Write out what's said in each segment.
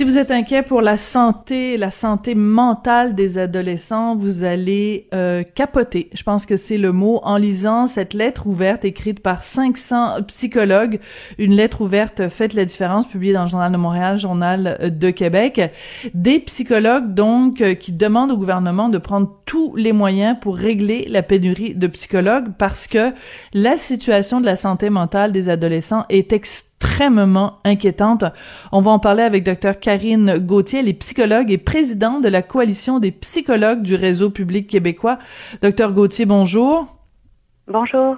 Si vous êtes inquiet pour la santé, la santé mentale des adolescents, vous allez euh, capoter. Je pense que c'est le mot en lisant cette lettre ouverte écrite par 500 psychologues, une lettre ouverte Faites la différence publiée dans le Journal de Montréal, Journal de Québec. Des psychologues donc euh, qui demandent au gouvernement de prendre tous les moyens pour régler la pénurie de psychologues parce que la situation de la santé mentale des adolescents est extrêmement extrêmement inquiétante. On va en parler avec Dr Karine Gauthier, elle est psychologue et présidente de la coalition des psychologues du réseau public québécois. Docteur Gauthier, bonjour. Bonjour.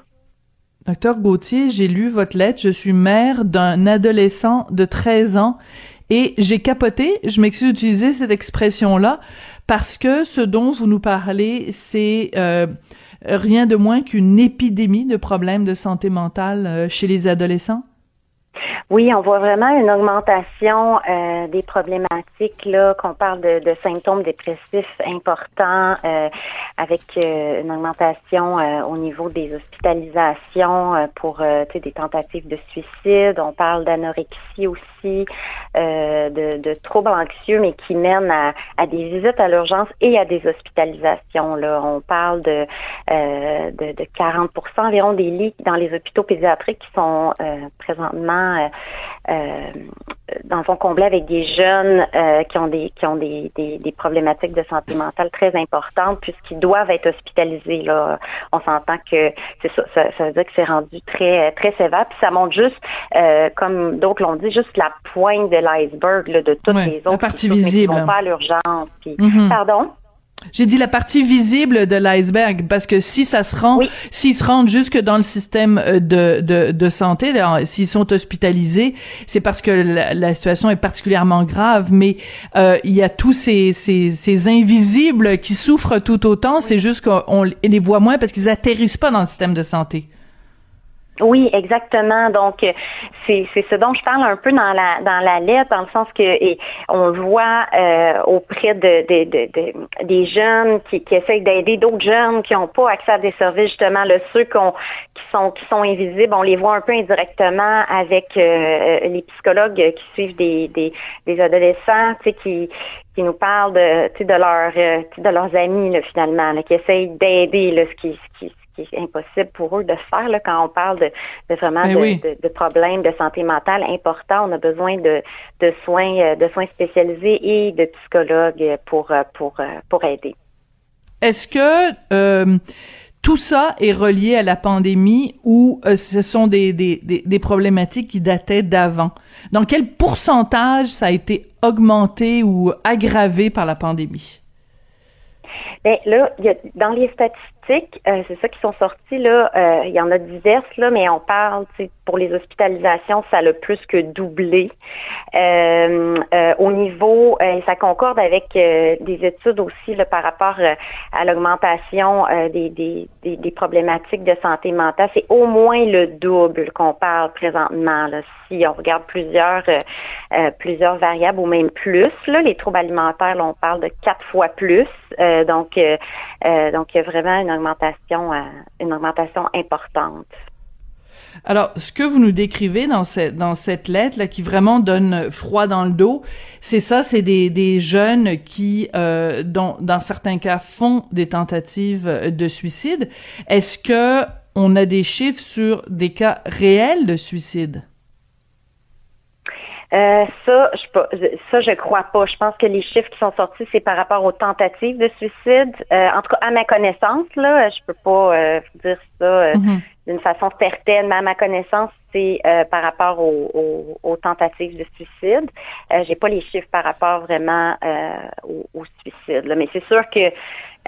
Docteur Gauthier, j'ai lu votre lettre. Je suis mère d'un adolescent de 13 ans et j'ai capoté. Je m'excuse d'utiliser cette expression-là parce que ce dont vous nous parlez, c'est euh, rien de moins qu'une épidémie de problèmes de santé mentale euh, chez les adolescents. Oui, on voit vraiment une augmentation euh, des problématiques là, qu'on parle de, de, symptômes dépressifs importants, euh, avec euh, une augmentation au niveau des hospitalisations pour des tentatives de suicide. On parle d'anorexie aussi, de, de, troubles anxieux, mais qui mènent à, à des visites à l'urgence et à des hospitalisations. Là, on parle de, de, de 40% environ des lits dans les hôpitaux pédiatriques qui sont présentement euh, euh, dans le fond comblé avec des jeunes euh, qui ont des qui ont des, des, problématiques de santé mentale très importantes puisqu'ils doivent être hospitalisés là. On s'entend que c'est ça, ça, veut dire que c'est rendu très très sévère. Puis ça montre juste comme d'autres l'ont dit juste la pointe de l'iceberg de toutes les autres la partie visible. qui vont pas à l'urgence. Mm-hmm. pardon? J'ai dit la partie visible de l'iceberg parce que si ça se rend, s'ils se rendent jusque dans le système euh, de, de, de santé, s'ils sont hospitalisés, c'est parce que la, situation est particulièrement grave. Mais euh, il y a tous ces, ces, ces, invisibles qui souffrent tout autant. C'est juste qu'on les voit moins parce qu'ils atterrissent pas dans le système de santé. Oui, exactement. Donc, c'est ce dont je parle un peu dans la dans la lettre, dans le sens que et on voit euh, auprès de, de, de, des jeunes qui, qui essayent d'aider d'autres jeunes qui n'ont pas accès à des services, justement, ceux qui, sont qui sont invisibles, on les voit un peu indirectement avec euh, les psychologues qui suivent des, des, des adolescents, tu sais, qui qui nous parlent de, de, euh, de leurs amis finalement, qui essayent d'aider ce ce qui qui est impossible pour eux de faire là, quand on parle de, de vraiment ben de, de, problèmes de santé mentale importants. On a besoin de, de soins, euh, de soins spécialisés et de psychologues pour, euh, pour, euh, pour aider. Est-ce que euh, tout ça est relié à la pandémie ou ce sont des, des, des, des problématiques qui dataient d'avant? Dans quel pourcentage ça a été augmenté ou aggravé par la pandémie? Bien, là, il y a, dans les statistiques, euh, c'est ça qui sont sortis là. Euh, il y en a diverses là, mais on parle, pour les hospitalisations, ça a plus que doublé. Euh, au niveau, ça concorde avec des études aussi par rapport à l'augmentation des, problématiques de santé mentale. C'est au moins le double qu'on parle présentement. Si on regarde plusieurs variables ou même plus, là, les troubles alimentaires, on parle de quatre fois plus. donc donc il y a vraiment une euh, une augmentation importante. Alors, ce que vous nous décrivez dans, cette lettre là, qui vraiment donne froid dans le dos, c'est ça, c'est des, jeunes qui, euh, dans certains cas, font des tentatives de suicide. Est-ce que on a des chiffres sur des cas réels de suicide? Euh, ça, je ça, je crois pas. Je pense que les chiffres qui sont sortis, c'est par rapport aux tentatives de suicide. Euh, en tout cas, à ma connaissance, là, je peux pas euh, dire ça mm-hmm. d'une façon certaine, mais à ma connaissance, c'est par rapport aux, aux, tentatives de suicide. J'ai pas les chiffres par rapport vraiment au, au, suicide. Là. Mais c'est sûr que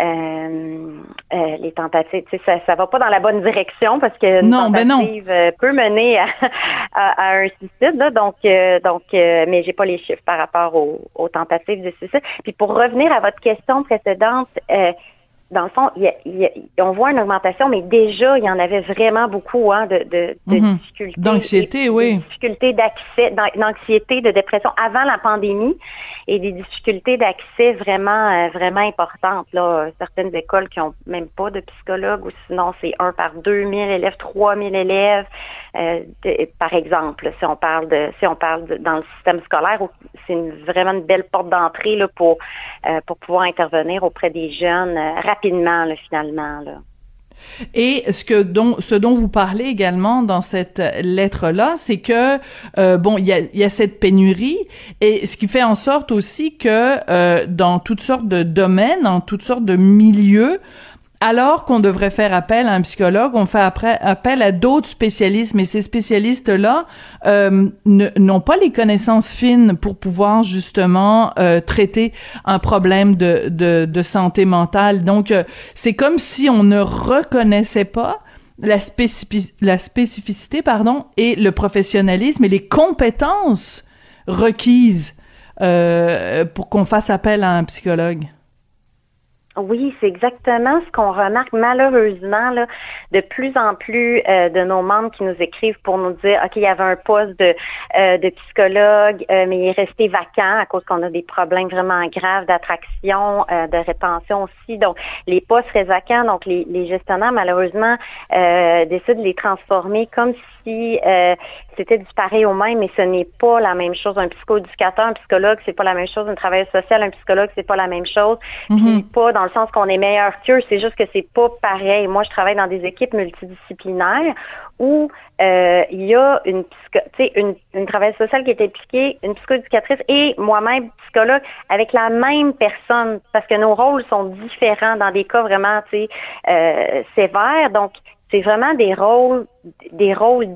euh, les tentatives, ça, ça va pas dans la bonne direction parce que une non, ben tentative peut mener à, un suicide. Là, donc, donc, mais j'ai pas les chiffres par rapport aux, aux, tentatives de suicide. Puis pour revenir à votre question précédente, dans le fond, on voit une augmentation, mais déjà, il y en avait vraiment beaucoup hein, de, de, mhm. difficultés. D'anxiété, oui. difficultés d'accès, d'anxiété, de dépression avant la pandémie et des difficultés d'accès vraiment, euh, vraiment importantes. Là. Certaines écoles qui ont même pas de psychologue ou sinon c'est un par 2000 élèves, 3000 élèves, euh, par exemple. Si on parle de, si on parle dans le système scolaire, c'est vraiment une belle porte d'entrée là, pour, euh, pour pouvoir intervenir auprès des jeunes rapidement, Et ce que dont ce dont vous parlez également dans cette lettre là, c'est que euh, bon, il y a, cette pénurie et ce qui fait en sorte aussi que euh, dans toutes sortes de domaines, dans toutes sortes de milieux, alors qu'on devrait faire appel à un psychologue, on fait appel à d'autres spécialistes, mais ces spécialistes-là euh, n'ont pas les connaissances fines pour pouvoir justement euh, traiter un problème de, santé mentale. Donc, euh, c'est comme si on ne reconnaissait pas la, la spécificité pardon, et le professionnalisme et les compétences requises pour qu'on fasse appel à un psychologue. Oui, c'est exactement ce qu'on remarque malheureusement là, de plus en plus euh, de nos membres qui nous écrivent pour nous dire OK, il y avait un poste de, euh, de psychologue, euh, mais il est resté vacant à cause qu'on a des problèmes vraiment graves d'attraction, de rétention aussi. Donc, les postes restent vacants, donc les, les gestionnaires, malheureusement, décident de les transformer comme si c'était du pareil au même, mais ce n'est pas la même chose. Un psychoéducateur, un psychologue, c'est pas la même chose. Un travailleur social, un psychologue, c'est pas la même chose. Puis mm-hmm. pas dans le sens qu'on est meilleur qu'eux, c'est juste que c'est pas pareil. Moi, je travaille dans des équipes multidisciplinaires où euh, il y a une, une, une travailleuse sociale qui est impliquée, une psychoéducatrice et moi-même psychologue avec la même personne parce que nos rôles sont différents dans des cas vraiment euh, sévères. Donc, c'est vraiment des rôles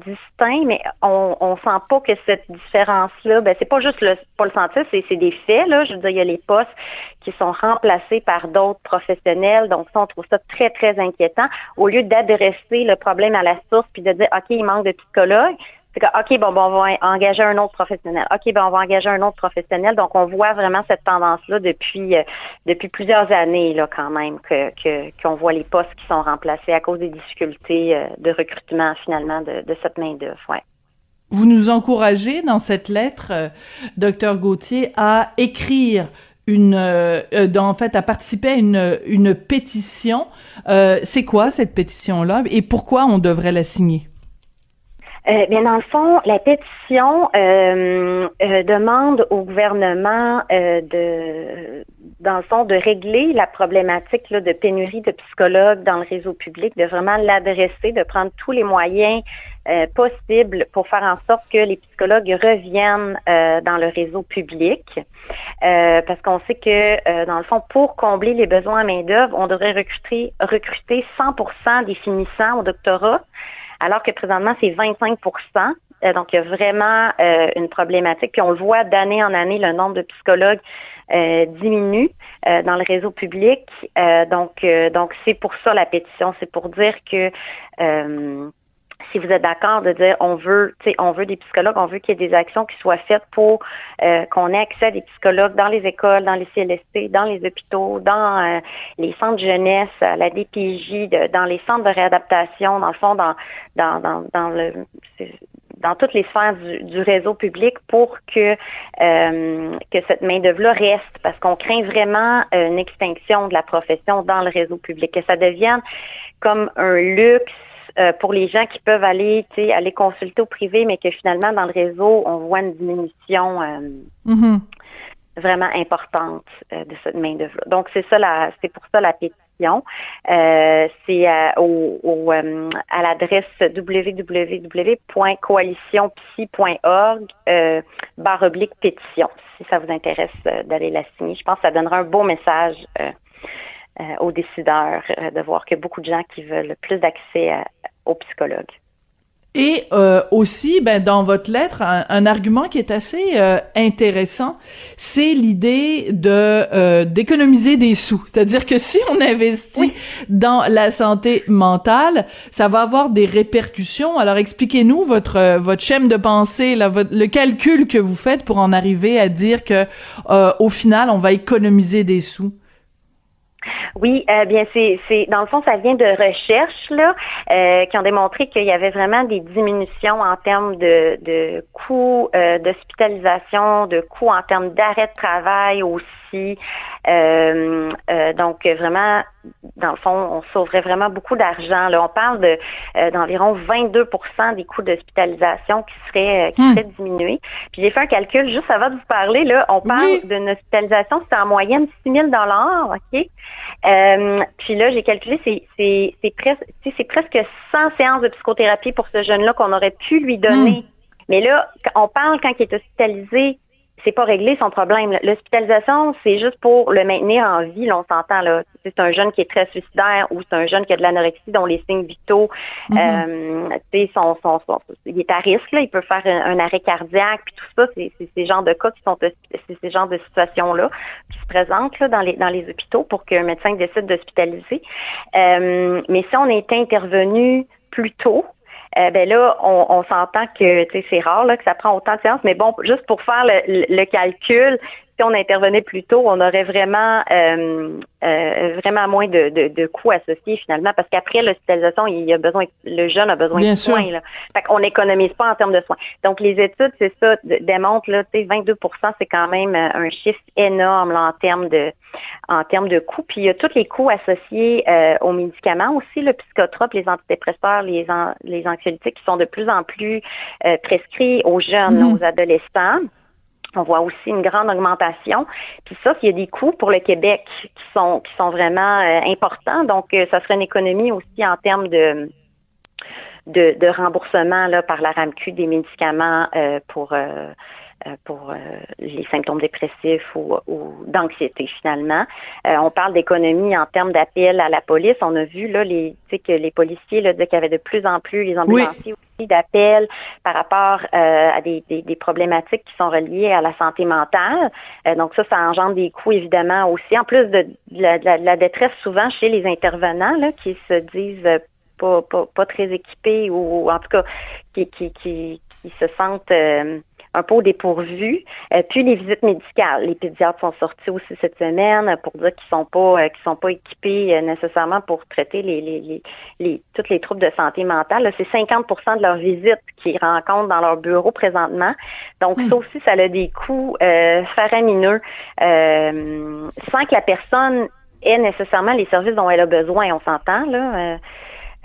distincts, mais on, on sent pas que cette différence-là, ben c'est pas juste le pas le sentir, c'est, c'est des faits, là. Je veux dire, il y a les postes qui sont remplacés par d'autres professionnels. Donc, ça, on trouve ça très, très inquiétant. Au lieu d'adresser le problème à la source puis de dire OK, il manque de psychologues, OK, bon, bon, on va engager un autre professionnel. OK, ben, on va engager un autre professionnel. Donc, on voit vraiment cette tendance-là depuis, euh, depuis plusieurs années, là, quand même, que, qu'on voit les postes qui sont remplacés à cause des difficultés euh, de recrutement, finalement, de, cette main-d'œuvre. Ouais. Vous nous encouragez dans cette lettre, euh, docteur Gauthier, à écrire une, en fait, à participer à une, une pétition. C'est quoi cette pétition-là et pourquoi on devrait la signer? Euh, bien, dans le fond, la pétition euh, euh, demande au gouvernement de, dans le fond, de régler la problématique là, de pénurie de psychologues dans le réseau public, de vraiment l'adresser, de prendre tous les moyens possibles pour faire en sorte que les psychologues reviennent dans le réseau public. parce qu'on sait que, dans le fond, pour combler les besoins en main-d'œuvre, on devrait recruter, recruter 100% des finissants au doctorat alors que présentement, c'est 25% euh, donc, il y a vraiment euh, une problématique. Puis on le voit d'année en année, le nombre de psychologues euh, diminue dans le réseau public. donc, donc c'est pour ça la pétition, c'est pour dire que si vous êtes d'accord de dire on veut, on veut des psychologues, on veut qu'il y ait des actions qui soient faites pour euh, qu'on ait accès à des psychologues dans les écoles, dans les CLST, dans les hôpitaux, dans euh, les centres jeunesse, à la DPJ, dans les centres de réadaptation, dans le fond, dans dans dans, dans le dans toutes les sphères du, réseau public pour que euh, que cette main d'œuvre là reste parce qu'on craint vraiment une extinction de la profession dans le réseau public que ça devienne comme un luxe euh, pour les gens qui peuvent aller, aller consulter au privé, mais que finalement, dans le réseau, on voit une diminution euh, mm-hmm. vraiment importante euh, de cette main-d'œuvre. Donc, c'est ça la, c'est pour ça la pétition. c'est au, à l'adresse www.coalitionpsy.org barre oblique pétition, si ça vous intéresse d'aller la signer. Je pense que ça donnera un beau message aux décideurs, euh, de voir que beaucoup de gens qui veulent plus d'accès aux psychologues. Et euh, aussi, ben, dans votre lettre, un, argument qui est assez euh, intéressant, c'est l'idée de euh, d'économiser des sous. C'est-à-dire que si on investit dans la santé mentale, ça va avoir des répercussions. Alors expliquez-nous votre votre schème de pensée, là, le calcul que vous faites pour en arriver à dire que au final, on va économiser des sous. Oui, euh, bien c'est, dans le fond, ça vient de recherches là, euh, qui ont démontré qu'il y avait vraiment des diminutions en termes de, de coûts euh, d'hospitalisation, de coûts en termes d'arrêt de travail aussi. Euh, euh, donc vraiment, dans le fond, on sauverait vraiment beaucoup d'argent. Là, on parle de d'environ 22% des coûts d'hospitalisation qui seraient qui hmm. seraient diminués. Puis j'ai fait un calcul juste avant de vous parler. Là, on parle d'une hospitalisation, c'est en moyenne 6 000 dollars, ok? Euh, puis là, j'ai calculé, c'est, c'est, c'est, presque, c'est presque 100 séances de psychothérapie pour ce jeune-là qu'on aurait pu lui donner. Hmm. Mais là, on parle quand il est hospitalisé c'est pas réglé son problème. L'hospitalisation, c'est juste pour le maintenir en vie, là, on s'entend là. C'est un jeune qui est très suicidaire ou c'est un jeune qui a de l'anorexie dont les signes vitaux, mm son, son, il est à risque, là, il peut faire un, arrêt cardiaque, puis tout ça, c'est ces genres de cas qui sont, c'est ces genres de situations-là qui se présentent là, dans les dans les hôpitaux pour qu'un médecin décide d'hospitaliser. Euh, mais si on était intervenu plus tôt, euh, ben là, on, s'entend que c'est rare que ça prend autant de séances, mais bon, juste pour faire le calcul, si on intervenait plus tôt, on aurait vraiment euh, euh, vraiment moins de, de, coûts associés finalement, parce qu'après l'hospitalisation, il a besoin, le jeune a besoin de soins. Là. Fait qu'on n'économise pas en termes de soins. Donc les études, c'est ça, démontrent là, 22 c'est quand même euh, un chiffre énorme là, en termes de en termes de coûts. Puis il y a tous les coûts associés aux médicaments aussi, le psychotrope, les antidépresseurs, les, les anxiolytiques qui sont de plus en plus prescrits aux jeunes, mm-hmm. aux adolescents. On voit aussi une grande augmentation. Puis ça, il y a des coûts pour le Québec qui sont qui sont vraiment euh, importants. Donc, euh, ça serait une économie aussi en termes de de, remboursement là, par la RAMQ des médicaments euh, pour pour les symptômes dépressifs ou, d'anxiété finalement. on parle d'économie en termes d'appel à la police. On a vu là les, que les policiers là, disaient qu'il y avait de plus en plus les ambulanciers d'appels par rapport euh, à des, des, problématiques qui sont reliées à la santé mentale. Euh, donc ça, ça engendre des coûts évidemment aussi, en plus de, la, détresse souvent chez les intervenants là, qui se disent pas, pas, pas très équipés ou, en tout cas qui, qui, qui, qui se sentent euh, un peu dépourvu. Euh, puis les visites médicales, les pédiatres sont sortis aussi cette semaine pour dire qu'ils sont pas euh, qu'ils sont pas équipés euh, nécessairement pour traiter les, les, les, toutes les troubles de santé mentale. C'est 50% de leurs visites qu'ils rencontrent dans leur bureau présentement. Donc hmm. ça aussi, ça a des coûts faramineux sans que la personne ait nécessairement les services dont elle a besoin. On s'entend là.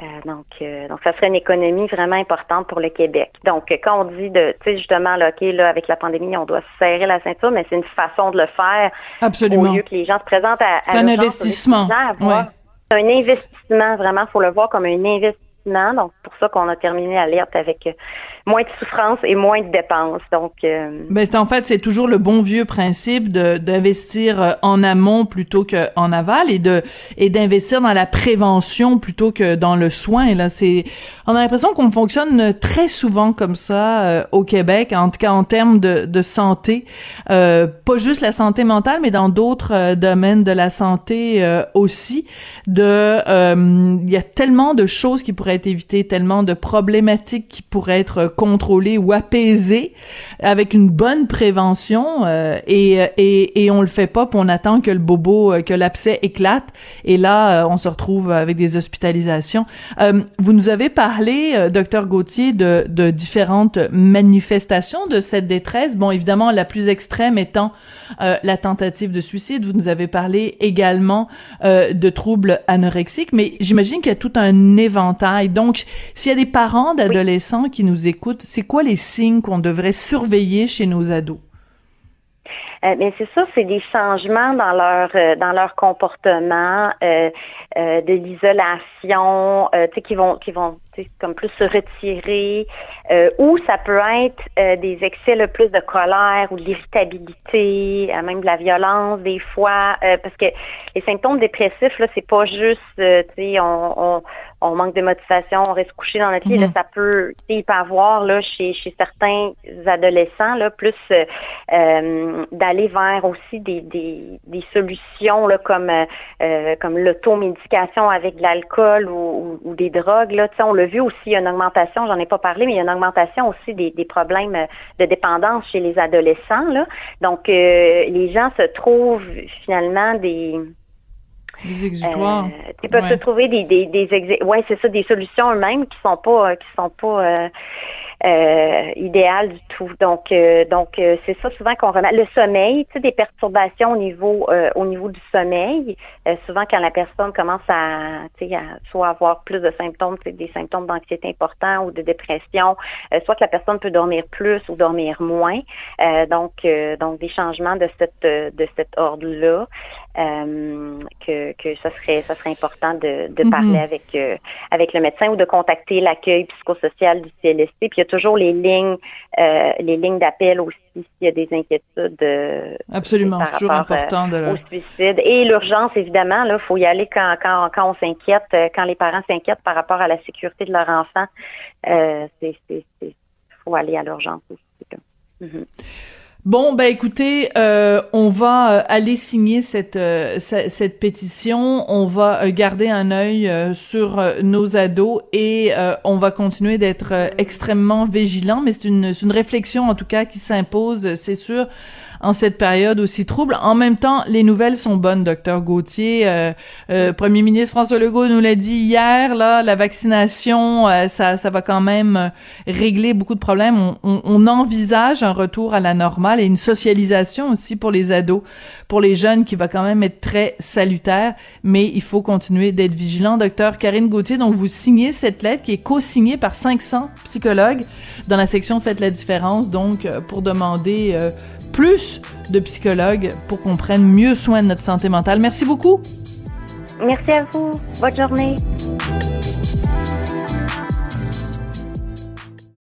Euh, donc, euh, donc, ça serait une économie vraiment importante pour le Québec. Donc, quand on dit de, tu sais, justement, là, OK, là, avec la pandémie, on doit serrer la ceinture, mais c'est une façon de le faire. Absolument. Au lieu que les gens se présentent à. C'est un investissement. C'est un investissement, vraiment, il faut le voir comme un investissement. Donc, c'est pour ça qu'on a terminé l'alerte avec euh, moins de souffrance et moins de dépenses. Donc, euh... ben, en fait, c'est toujours le bon vieux principe de d'investir euh, en amont plutôt qu'en aval et de et d'investir dans la prévention plutôt que dans le soin. Là, c'est on a l'impression qu'on fonctionne très souvent comme ça euh, au Québec, en tout cas en termes de, de santé, euh, pas juste la santé mentale, mais dans d'autres domaines de la santé aussi. De il y a tellement de choses qui pourraient évitées, tellement de problématiques qui pourraient être contrôler ou apaiser avec une bonne prévention euh, et, et, et on le fait pas puis on attend que le bobo euh, que l'abcès éclate et là euh, on se retrouve avec des hospitalisations. vous nous avez parlé docteur Gauthier de, de différentes manifestations de cette détresse. Bon évidemment la plus extrême étant la tentative de suicide. Vous nous avez parlé également de troubles anorexiques mais j'imagine qu'il y a tout un éventail. Donc s'il y a des parents d'adolescents qui nous écoutent c'est quoi les signes qu'on devrait surveiller chez nos ados? Euh, mais c'est ça, c'est des changements dans leur euh, dans leur comportement, euh, de l'isolation, tu sais, qui vont vont comme plus se retirer, ou ça peut être des excès le plus de colère ou de l'irritabilité, même de la violence des fois, parce que les symptômes dépressifs là, c'est pas juste, tu sais, on manque de motivation, on reste couché dans notre lit. Là, Mhm. ça peut, tu sais, il peut avoir là chez, chez certains adolescents là plus euh, euh, d'aller vers aussi des, des, des solutions là comme euh, euh, comme l'automédication avec de l'alcool ou, ou, ou des drogues là. Tu sais, on l'a vu aussi, il y a une augmentation. J'en ai pas parlé, mais il y a une augmentation aussi des, des problèmes euh, de dépendance chez les adolescents là. Donc euh, les gens se trouvent finalement des Les exutoires. euh, ils peuvent Ouais. se trouver des des, des exé- ouais c'est ça des solutions eux-mêmes qui sont pas euh, qui sont pas euh, euh, idéales du tout. Donc euh, donc euh, c'est ça souvent qu'on remarque. Le sommeil, tu sais, des perturbations au niveau euh, au niveau du sommeil. Euh, souvent quand la personne commence à tu sais à soit avoir plus de symptômes, tu sais, des symptômes d'anxiété importants ou de dépression, euh, soit que la personne peut dormir plus ou dormir moins. Euh, donc euh, donc des changements de cette de cet ordre là euh, que, que ça serait ça serait important de, de Mhm. parler avec euh, avec le médecin ou de contacter l'accueil psychosocial du CLSC. Puis il y a toujours les lignes euh, les lignes d'appel aussi s'il y a des inquiétudes euh, Absolument, c'est toujours rapport, euh, important de au suicide et l'urgence évidemment là faut y aller quand quand quand on s'inquiète euh, quand les parents s'inquiètent par rapport à la sécurité de leur enfant euh, c'est c'est c'est faut aller à l'urgence aussi. là. Mhm. Bon, ben écoutez, euh, on va euh, aller signer cette euh, ce- cette pétition. On va garder un œil sur nos ados et on va continuer d'être extrêmement vigilant. Mais c'est une c'est une réflexion en tout cas qui s'impose, c'est sûr, en cette période aussi trouble. En même temps, les nouvelles sont bonnes, docteur Gauthier. Euh, euh, Premier ministre François Legault nous l'a dit hier. Là, la vaccination, euh, ça ça va quand même euh, régler beaucoup de problèmes. On, on, on envisage un retour à la normale et une socialisation aussi pour les ados, pour les jeunes, qui va quand même être très salutaire. Mais il faut continuer d'être vigilant. Docteur Karine Gauthier, donc vous signez cette lettre qui est co-signée par 500 psychologues dans la section Faites la différence, donc pour demander euh, plus de psychologues pour qu'on prenne mieux soin de notre santé mentale. Merci beaucoup. Merci à vous. Bonne journée.